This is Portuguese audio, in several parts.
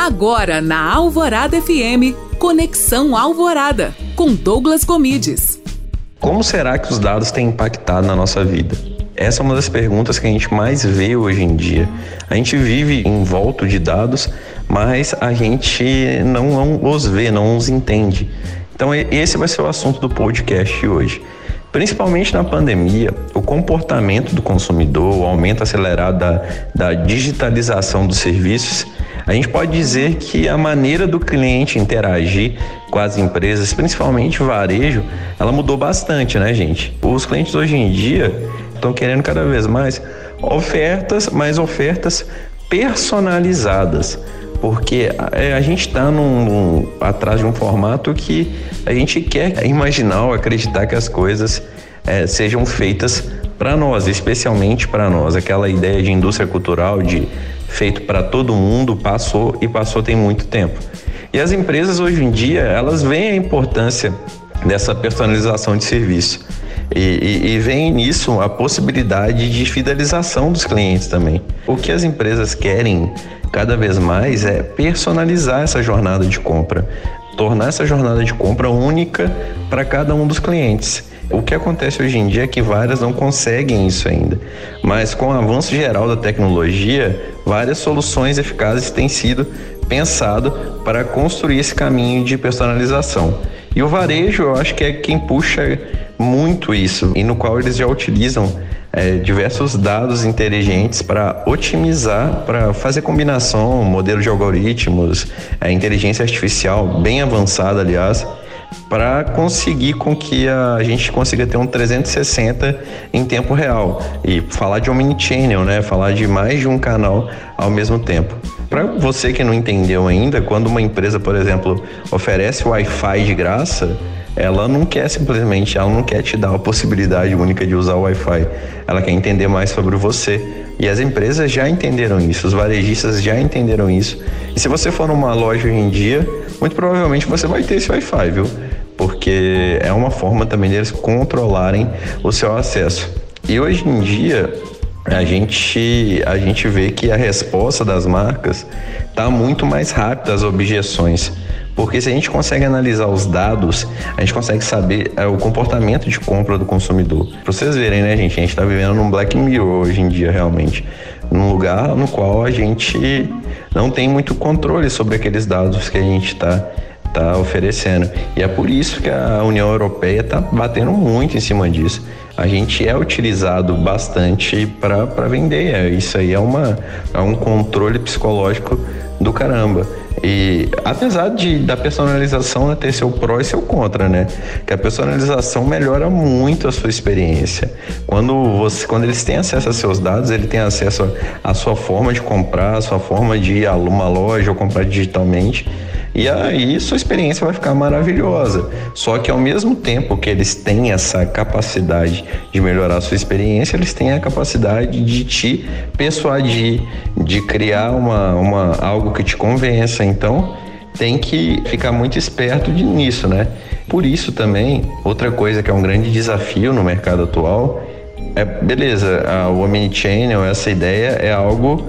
Agora na Alvorada FM, Conexão Alvorada, com Douglas Comides. Como será que os dados têm impactado na nossa vida? Essa é uma das perguntas que a gente mais vê hoje em dia. A gente vive em volta de dados, mas a gente não, não os vê, não os entende. Então, esse vai ser o assunto do podcast hoje. Principalmente na pandemia, o comportamento do consumidor, o aumento acelerado da, da digitalização dos serviços, a gente pode dizer que a maneira do cliente interagir com as empresas, principalmente varejo, ela mudou bastante, né, gente? Os clientes hoje em dia estão querendo cada vez mais ofertas, mais ofertas personalizadas porque é, a gente está atrás de um formato que a gente quer imaginar ou acreditar que as coisas é, sejam feitas para nós, especialmente para nós. Aquela ideia de indústria cultural, de feito para todo mundo, passou e passou tem muito tempo. E as empresas hoje em dia, elas veem a importância dessa personalização de serviço. E, e, e, vem nisso a possibilidade de fidelização dos clientes também. O que as empresas querem cada vez mais é personalizar essa jornada de compra, tornar essa jornada de compra única para cada um dos clientes. O que acontece hoje em dia é que várias não conseguem isso ainda, mas com o avanço geral da tecnologia, várias soluções eficazes têm sido pensado para construir esse caminho de personalização. E o varejo, eu acho que é quem puxa muito isso e no qual eles já utilizam é, diversos dados inteligentes para otimizar, para fazer combinação, modelo de algoritmos, é, inteligência artificial bem avançada, aliás, para conseguir com que a gente consiga ter um 360 em tempo real e falar de omnichannel, né? Falar de mais de um canal ao mesmo tempo. Para você que não entendeu ainda, quando uma empresa, por exemplo, oferece Wi-Fi de graça, ela não quer simplesmente, ela não quer te dar a possibilidade única de usar o Wi-Fi. Ela quer entender mais sobre você. E as empresas já entenderam isso, os varejistas já entenderam isso. E se você for numa loja hoje em dia, muito provavelmente você vai ter esse Wi-Fi, viu? Porque é uma forma também deles controlarem o seu acesso. E hoje em dia, a gente, a gente vê que a resposta das marcas está muito mais rápida às objeções. Porque se a gente consegue analisar os dados, a gente consegue saber é, o comportamento de compra do consumidor. Para vocês verem, né, gente? A gente está vivendo num Black Mirror hoje em dia, realmente. Num lugar no qual a gente não tem muito controle sobre aqueles dados que a gente está tá oferecendo. E é por isso que a União Europeia está batendo muito em cima disso. A gente é utilizado bastante para vender. É, isso aí é, uma, é um controle psicológico do caramba. E apesar de da personalização né, ter seu pró e seu contra, né? Que a personalização melhora muito a sua experiência. Quando você, quando eles têm acesso a seus dados, ele tem acesso à sua forma de comprar, à sua forma de ir a uma loja ou comprar digitalmente. E aí sua experiência vai ficar maravilhosa. Só que ao mesmo tempo que eles têm essa capacidade de melhorar a sua experiência, eles têm a capacidade de te persuadir, de criar uma, uma algo que te convença. Então, tem que ficar muito esperto nisso, né? Por isso também, outra coisa que é um grande desafio no mercado atual é, beleza, a, o omnichannel, essa ideia é algo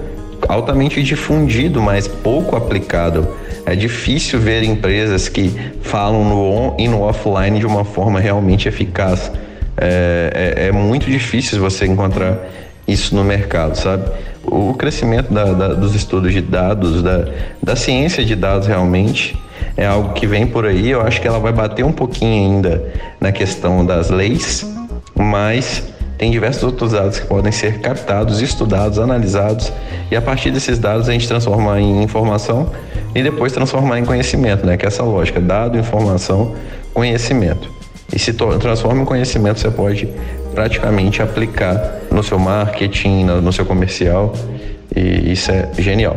altamente difundido, mas pouco aplicado. É difícil ver empresas que falam no on e no offline de uma forma realmente eficaz. É, é, é muito difícil você encontrar isso no mercado, sabe? O crescimento da, da, dos estudos de dados, da, da ciência de dados realmente é algo que vem por aí. Eu acho que ela vai bater um pouquinho ainda na questão das leis, mas tem diversos outros dados que podem ser captados, estudados, analisados e a partir desses dados a gente transformar em informação e depois transformar em conhecimento, né? Que é essa lógica, dado, informação, conhecimento. E se transforma em conhecimento, você pode praticamente aplicar no seu marketing, no seu comercial, e isso é genial.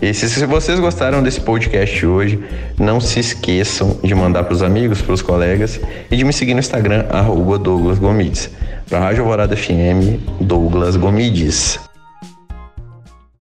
E se, vocês gostaram desse podcast hoje, não se esqueçam de mandar para os amigos, para os colegas e de me seguir no Instagram, arroba Douglas Gomides. Para a Rádio Alvorada FM, Douglas Gomides.